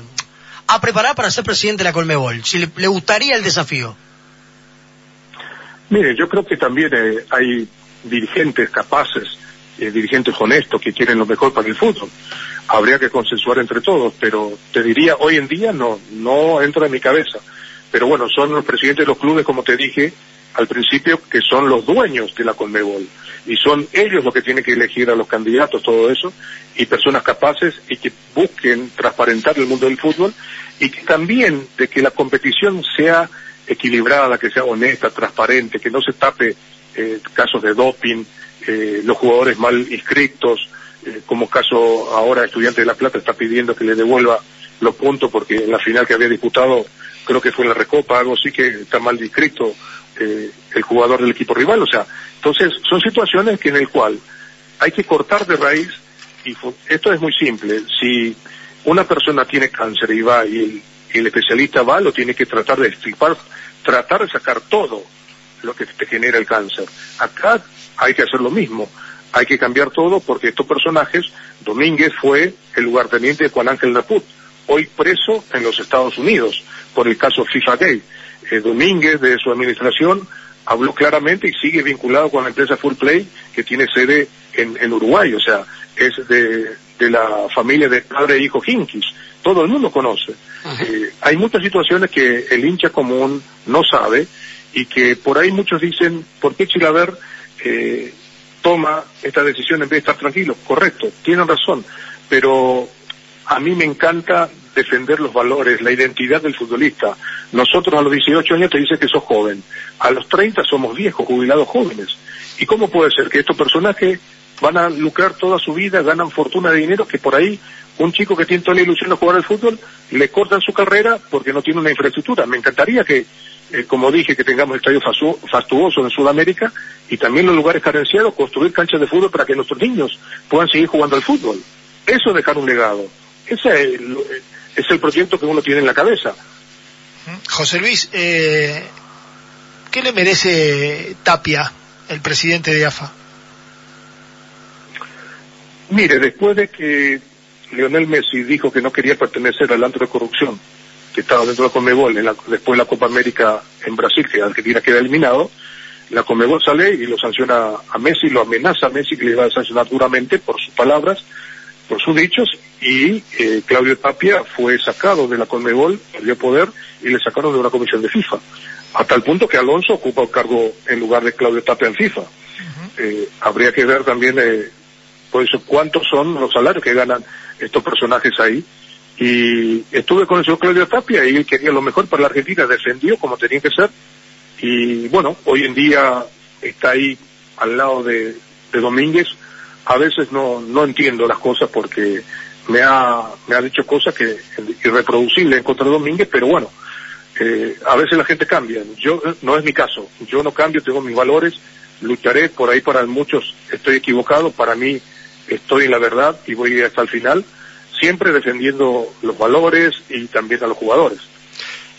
a preparar para ser presidente de la Colmebol, si le, le gustaría el desafío. Mire, yo creo que también eh, hay dirigentes capaces, eh, dirigentes honestos que quieren lo mejor para el fútbol. Habría que consensuar entre todos, pero te diría, hoy en día no, no entra en mi cabeza. Pero bueno, son los presidentes de los clubes, como te dije al principio, que son los dueños de la Conmebol. Y son ellos los que tienen que elegir a los candidatos, todo eso, y personas capaces y que busquen transparentar el mundo del fútbol y que también de que la competición sea equilibrada, que sea honesta, transparente, que no se tape eh, casos de doping, eh, los jugadores mal inscritos, eh, como caso ahora Estudiante de La Plata está pidiendo que le devuelva los puntos porque en la final que había disputado, creo que fue en la Recopa, algo así que está mal inscrito eh, el jugador del equipo rival. O sea, entonces son situaciones que en el cual hay que cortar de raíz y esto es muy simple. Si una persona tiene cáncer y va y el, y el especialista va, lo tiene que tratar de extirpar, tratar de sacar todo lo que te genera el cáncer. Acá hay que hacer lo mismo. hay que cambiar todo porque estos personajes, Domínguez fue el lugarteniente de Juan Ángel Naput, hoy preso en los Estados Unidos por el caso FIFA Gay. Eh, Domínguez, de su administración, habló claramente y sigue vinculado con la empresa Full Play, que tiene sede en, en Uruguay, o sea, es de, de la familia de padre e hijo Hinkis. Todo el mundo conoce. Eh, hay muchas situaciones que el hincha común no sabe y que por ahí muchos dicen, ¿por qué Chilaver eh, toma esta decisión en vez de estar tranquilo? Correcto, tienen razón, pero a mí me encanta defender los valores, la identidad del futbolista. Nosotros a los 18 años te dicen que sos joven, a los 30 somos viejos, jubilados jóvenes. ¿Y cómo puede ser que estos personajes van a lucrar toda su vida, ganan fortuna de dinero, que por ahí un chico que tiene toda la ilusión de jugar al fútbol, le cortan su carrera porque no tiene una infraestructura. Me encantaría que, eh, como dije, que tengamos estadios fastu- fastuosos en Sudamérica y también los lugares carenciados, construir canchas de fútbol para que nuestros niños puedan seguir jugando al fútbol. Eso es dejar un legado. Ese es es el proyecto que uno tiene en la cabeza. José Luis, eh, ¿qué le merece Tapia, el presidente de AFA? Mire, después de que Lionel Messi dijo que no quería pertenecer al antro de corrupción que estaba dentro de la Conmebol en la- después de la Copa América en Brasil, que Argentina queda eliminado, la Conmebol sale y lo sanciona a Messi, lo amenaza a Messi que le va a sancionar duramente por sus palabras, por sus dichos, y eh, Claudio Tapia fue sacado de la Conmebol, perdió poder, y le sacaron de una comisión de FIFA, a tal punto que Alonso ocupa el cargo en lugar de Claudio Tapia en FIFA. Eh, habría que ver también eh, por eso cuántos son los salarios que ganan estos personajes ahí. Y estuve con el señor Claudio Tapia y él quería lo mejor para la Argentina, defendió como tenía que ser. Y bueno, hoy en día está ahí al lado de, de Domínguez. A veces no, no entiendo las cosas porque me ha, me ha dicho cosas que irreproducibles en contra de Domínguez, pero bueno, eh, a veces la gente cambia. Yo no es mi caso. Yo no cambio, tengo mis valores, lucharé por ahí para muchos. Estoy equivocado, para mí estoy en la verdad y voy hasta el final, siempre defendiendo los valores y también a los jugadores.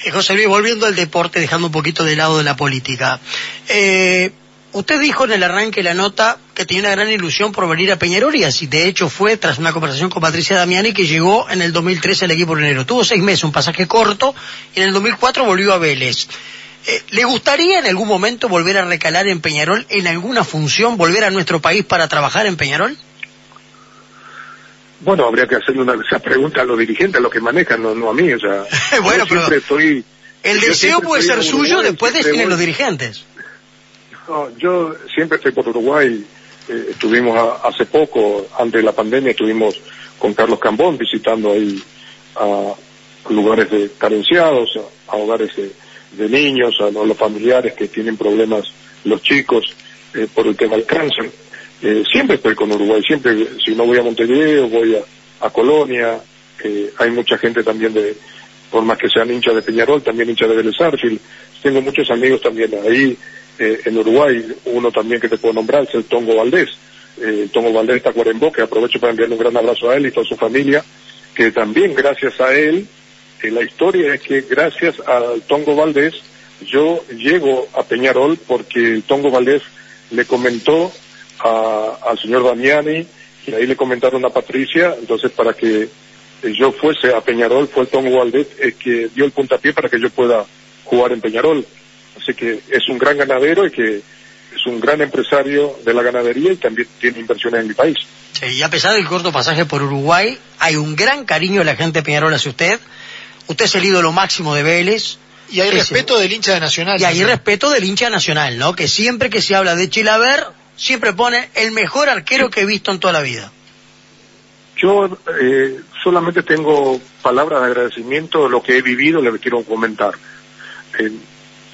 Eh, José Luis, volviendo al deporte, dejando un poquito de lado de la política. Eh, usted dijo en el arranque de la nota que tenía una gran ilusión por venir a Peñarol y así de hecho fue tras una conversación con Patricia Damiani que llegó en el 2013 al equipo enero. Tuvo seis meses, un pasaje corto y en el 2004 volvió a Vélez. Eh, ¿Le gustaría en algún momento volver a recalar en Peñarol en alguna función, volver a nuestro país para trabajar en Peñarol? Bueno, habría que hacerle una, esa pregunta a los dirigentes, a los que manejan, no, no a mí. O sea, Bueno, pero estoy... El deseo puede ser suyo, después siempre definen voy- los dirigentes. No, yo siempre estoy por Uruguay. Eh, estuvimos a- hace poco, antes de la pandemia, estuvimos con Carlos Cambón visitando ahí a lugares de carenciados, a, a hogares de, niños, a, los familiares que tienen problemas, los chicos, eh, por el tema del cáncer. Eh, siempre estoy con Uruguay, siempre, si no voy a Montevideo, voy a, a Colonia, hay mucha gente también de, por más que sean hinchas de Peñarol, también hinchas de Vélez. Tengo muchos amigos también ahí, eh, en Uruguay, uno también que te puedo nombrar es el Tongo Valdés. Eh, Tongo Valdés está Cuarembó, que aprovecho para enviarle un gran abrazo a él y toda su familia, que también gracias a él, eh, la historia es que gracias al Tongo Valdés, yo llego a Peñarol porque el Tongo Valdés le comentó a- al señor Damiani y ahí le comentaron a Patricia, entonces para que yo fuese a Peñarol fue el Tongo Valdés el que dio el puntapié para que yo pueda jugar en Peñarol. Así que es un gran ganadero y que es un gran empresario de la ganadería y también tiene inversiones en mi país. Sí, y a pesar del corto pasaje por Uruguay, hay un gran cariño de la gente de Peñarol hacia usted. Usted es el ídolo máximo de Vélez. Y hay respeto del hincha de Nacional. Y hay respeto del hincha nacional, ¿no? Que siempre que se habla de Chilaver, siempre pone el mejor arquero que he visto en toda la vida. Yo eh, solamente tengo palabras de agradecimiento de lo que he vivido, le quiero comentar. En,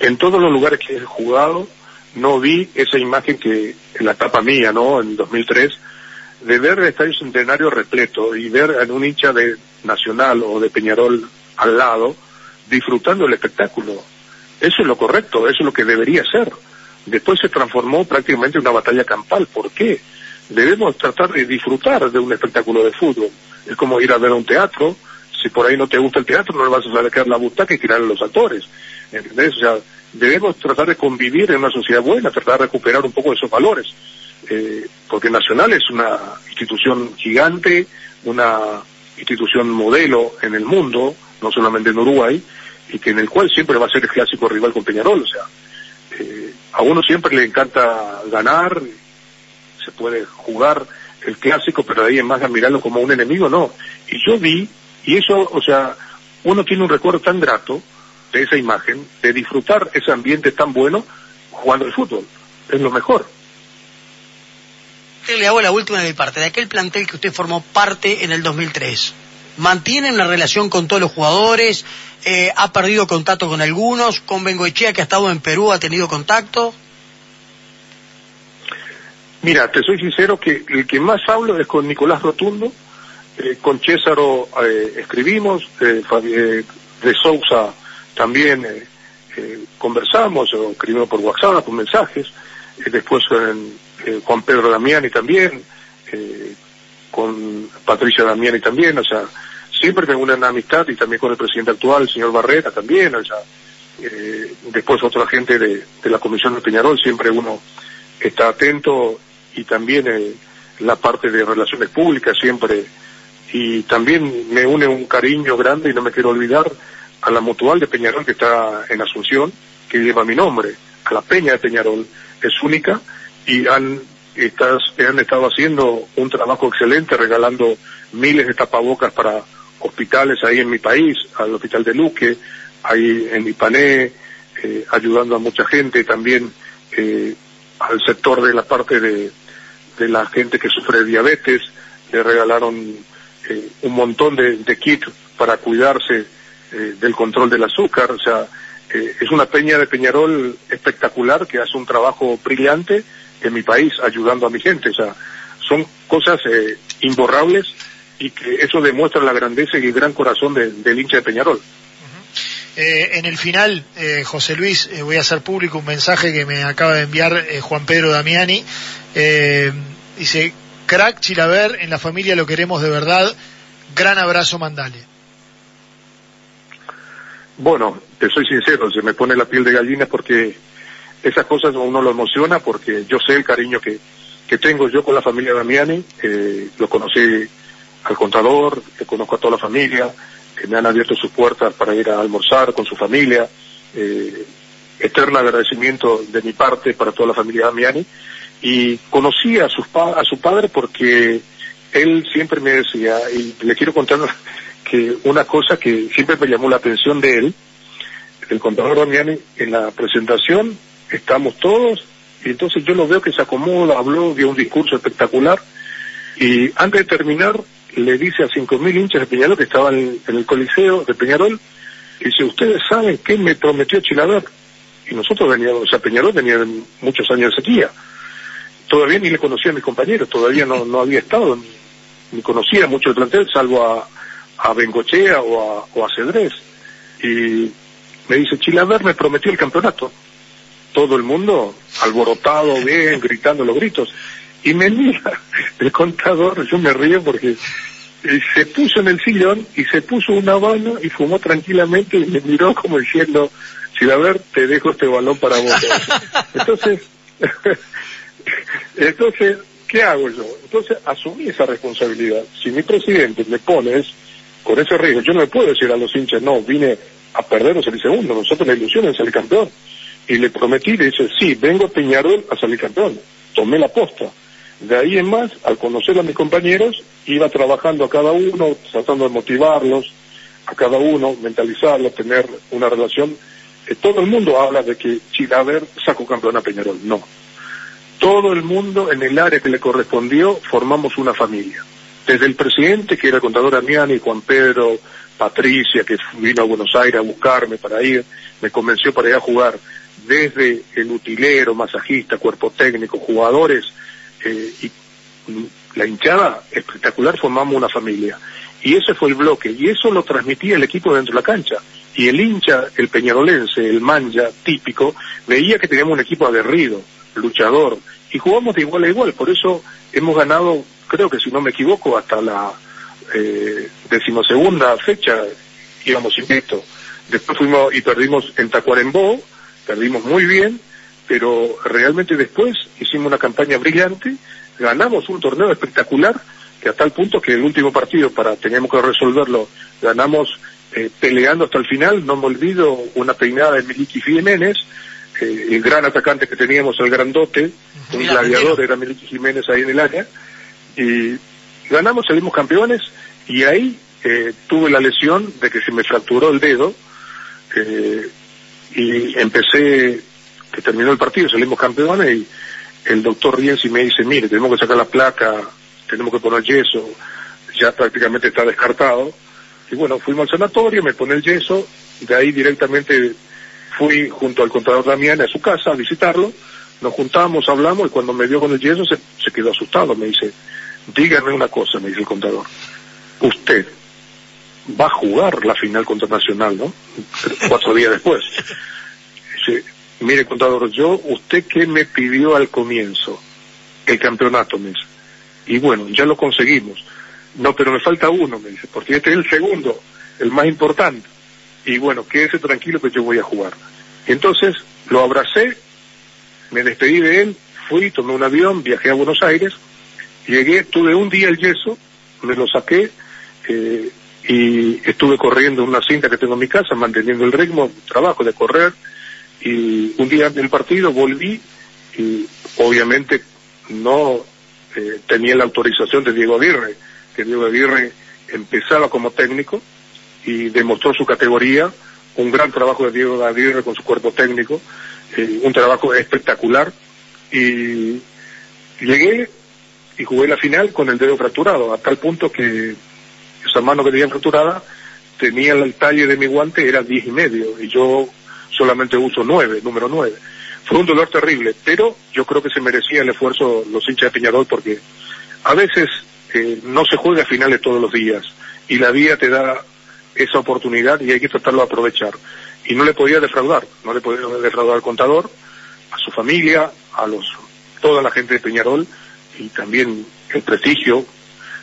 en todos los lugares que he jugado, no vi esa imagen que en la etapa mía, ¿no? En 2003, de ver el estadio centenario repleto y ver a un hincha de Nacional o de Peñarol al lado, disfrutando el espectáculo. Eso es lo correcto, eso es lo que debería ser. Después se transformó prácticamente en una batalla campal. ¿Por qué? Debemos tratar de disfrutar de un espectáculo de fútbol. Es como ir a ver a un teatro. Si por ahí no te gusta el teatro, no le vas a sacar la butaca y tirar a los actores. ¿Entendés? O sea, debemos tratar de convivir en una sociedad buena, tratar de recuperar un poco esos valores. eh, porque Nacional es una institución gigante, una institución modelo en el mundo, no solamente en Uruguay, y que en el cual siempre va a ser el clásico rival con Peñarol, o sea, eh, a uno siempre le encanta ganar, se puede jugar el clásico, pero ahí en más a mirarlo como un enemigo, no. Y yo vi, y eso, o sea, uno tiene un recuerdo tan grato de esa imagen, de disfrutar ese ambiente tan bueno jugando el fútbol. Es lo mejor. Le hago la última de mi parte. De aquel plantel que usted formó parte en el 2003, ¿mantiene una relación con todos los jugadores? Eh, ¿Ha perdido contacto con algunos? ¿Con Bengoechea, que ha estado en Perú, ha tenido contacto? Mira, te soy sincero que el que más hablo es con Nicolás Rotundo, eh, con Césaro eh, escribimos, eh, eh, de Sousa también eh, eh, conversamos, o escribimos por WhatsApp, por mensajes, después con Juan Pedro Damiani también, con Patricia Damiani también, o sea, siempre tengo una amistad y también con el presidente actual, el señor Barrera también, o sea, después otra gente de, de la Comisión de Peñarol, siempre uno está atento y también la parte de relaciones públicas siempre y también me une un cariño grande y no me quiero olvidar a la mutual de Peñarol que está en Asunción que lleva mi nombre. A la Peña de Peñarol es única y han estás, han estado haciendo un trabajo excelente regalando miles de tapabocas para hospitales ahí en mi país al hospital de Luque ahí en Ipané eh, ayudando a mucha gente también eh, al sector de la parte de, de la gente que sufre diabetes, le regalaron eh, un montón de, de kits para cuidarse eh, del control del azúcar, o sea, eh, es una peña de Peñarol espectacular que hace un trabajo brillante en mi país ayudando a mi gente, o sea, son cosas eh, imborrables y que eso demuestra la grandeza y el gran corazón de- del hincha de Peñarol. Eh, en el final, eh, José Luis, voy a hacer público un mensaje que me acaba de enviar Juan Pedro Damiani. Dice, crack Chilaver, en la familia lo queremos de verdad. Gran abrazo, mandale. Bueno, te soy sincero, se me pone la piel de gallina porque esas cosas a uno lo emociona porque yo sé el cariño que, que tengo yo con la familia Damiani, eh, lo conocí al contador, le conozco a toda la familia, que me han abierto sus puertas para ir a almorzar con su familia, eh, eterno agradecimiento de mi parte para toda la familia Damiani, y conocí a, sus a su padre porque él siempre me decía, y le quiero contar que una cosa que siempre me llamó la atención de él, el contador Damiani, en la presentación estamos todos, y entonces yo lo veo que se acomoda, habló, dio un discurso espectacular, y antes de terminar le dice a 5.000 hinchas de Peñarol que estaban en, el Coliseo de Peñarol, y dice, ustedes saben qué me prometió Chilaver, y nosotros veníamos, o sea, Peñarol venía de muchos años de sequía, todavía ni le conocía a mis compañeros, todavía no, no había estado, ni, ni conocía mucho el plantel, salvo a, a Bengochea o a, o a Cedrés. Y me dice, Chilaver me prometió el campeonato. Todo el mundo alborotado, bien, gritando los gritos. Y me mira el contador, yo me río porque eh, se puso en el sillón y se puso una mano y fumó tranquilamente y me miró como diciendo, Chilaver, te dejo este balón para vos. Entonces, entonces, ¿qué hago yo? Entonces, asumí esa responsabilidad. Si mi presidente me pones con ese riesgo, yo no le puedo decir a los hinchas, no, vine a perder o salir segundo, nosotros la ilusión es salir campeón. Y le prometí, le dice, sí, vengo a Peñarol a salir campeón. Tomé la posta. De ahí en más, al conocer a mis compañeros, iba trabajando a cada uno, tratando de motivarlos, a cada uno, mentalizarlo, tener una relación. Eh, todo el mundo habla de que Chilaver sacó campeón a Peñarol. No. Todo el mundo en el área que le correspondió formamos una familia. Desde el presidente, que era el contador Amiani, Juan Pedro, Patricia, que vino a Buenos Aires a buscarme para ir, me convenció para ir a jugar, desde el utilero, masajista, cuerpo técnico, jugadores, eh, y la hinchada espectacular, formamos una familia. Y ese fue el bloque, y eso lo transmitía el equipo dentro de la cancha. Y el hincha, el peñarolense, el manja típico, veía que teníamos un equipo aguerrido, luchador, y jugamos de igual a igual, por eso hemos ganado, creo que si no me equivoco, hasta la eh, decimosegunda fecha íbamos invictos. Después fuimos y perdimos en Tacuarembó, perdimos muy bien, pero realmente después hicimos una campaña brillante, ganamos un torneo espectacular, que a tal punto que el último partido, para teníamos que resolverlo, ganamos eh, peleando hasta el final, no me olvido una peinada de Miliki Jiménez, eh, el gran atacante que teníamos, el grandote, un gladiador, era Miliki Jiménez ahí en el área, y ganamos, salimos campeones, y ahí eh, tuve la lesión de que se me fracturó el dedo, eh, y empecé, que terminó el partido, salimos campeones, y el doctor Rienzi me dice, mire, tenemos que sacar la placa, tenemos que poner yeso, ya prácticamente está descartado, y bueno, fuimos al sanatorio, me pone el yeso, de ahí directamente fui junto al contador Damián a su casa a visitarlo, nos juntamos, hablamos y cuando me vio con el yeso se, quedó asustado, me dice, dígame una cosa, me dice el contador, usted va a jugar la final contra Nacional, ¿no? Cuatro días después. Dice, mire contador, yo, usted qué me pidió al comienzo, el campeonato, me. Y bueno, ya lo conseguimos. No, pero me falta uno, me dice, porque este es el segundo, el más importante. Y bueno, quédese tranquilo que yo voy a jugar. Entonces lo abracé, me despedí de él, fui, tomé un avión, viajé a Buenos Aires, llegué, tuve un día el yeso, me lo saqué, eh, y estuve corriendo una cinta que tengo en mi casa, manteniendo el ritmo, trabajo de correr, y un día del partido volví, y obviamente no eh, tenía la autorización de Diego Aguirre, que Diego Aguirre empezaba como técnico y demostró su categoría, un gran trabajo de Diego Aguirre con su cuerpo técnico, eh, un trabajo espectacular, y llegué y jugué la final con el dedo fracturado, a tal punto que esa mano que tenía fracturada tenía el talle de mi guante, era 10 y medio, y yo solamente uso 9, número 9. Fue un dolor terrible, pero yo creo que se merecía el esfuerzo los hinchas de Peñarol porque a veces eh, no se juega a finales todos los días y la vida te da esa oportunidad y hay que tratarlo de aprovechar. Y no le podía defraudar, no le podía defraudar al contador, a su familia, a los toda la gente de Peñarol y también el prestigio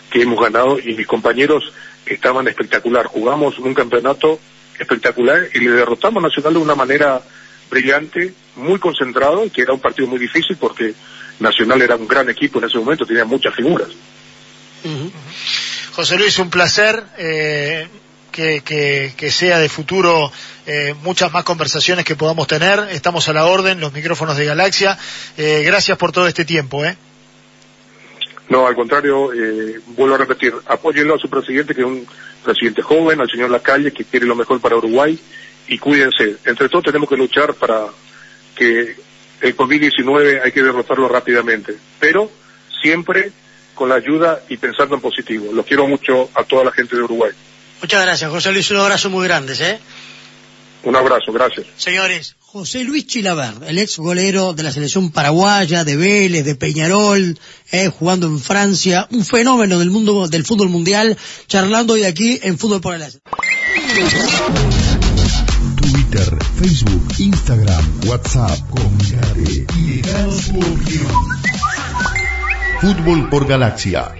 que hemos ganado y mis compañeros estaban espectacular. Jugamos un campeonato espectacular y le derrotamos a Nacional de una manera brillante, muy concentrado, que era un partido muy difícil porque Nacional era un gran equipo en ese momento, tenía muchas figuras. José Luis, un placer. eh, que, que- sea de futuro eh, muchas más conversaciones que podamos tener. Estamos a la orden, los micrófonos de Galaxia. Eh, gracias por todo este tiempo. ¿eh? No, al contrario, eh, vuelvo a repetir, apóyenlo a su presidente, que es un presidente joven, al señor Lacalle, que quiere lo mejor para Uruguay, y cuídense. Entre todos tenemos que luchar para que el COVID-19 hay que derrotarlo rápidamente, pero siempre con la ayuda y pensando en positivo. Los quiero mucho a toda la gente de Uruguay. Muchas gracias, José Luis. Un abrazo muy grande, ¿eh? Un abrazo, gracias. Señores, José Luis Chilavert, el ex golero de la selección paraguaya, de Vélez, de Peñarol, eh, jugando en Francia, un fenómeno del mundo del fútbol mundial, charlando hoy aquí en Fútbol por el Aire. Twitter, Facebook, Instagram, WhatsApp, comunicate y opinión. Fútbol por Galaxia.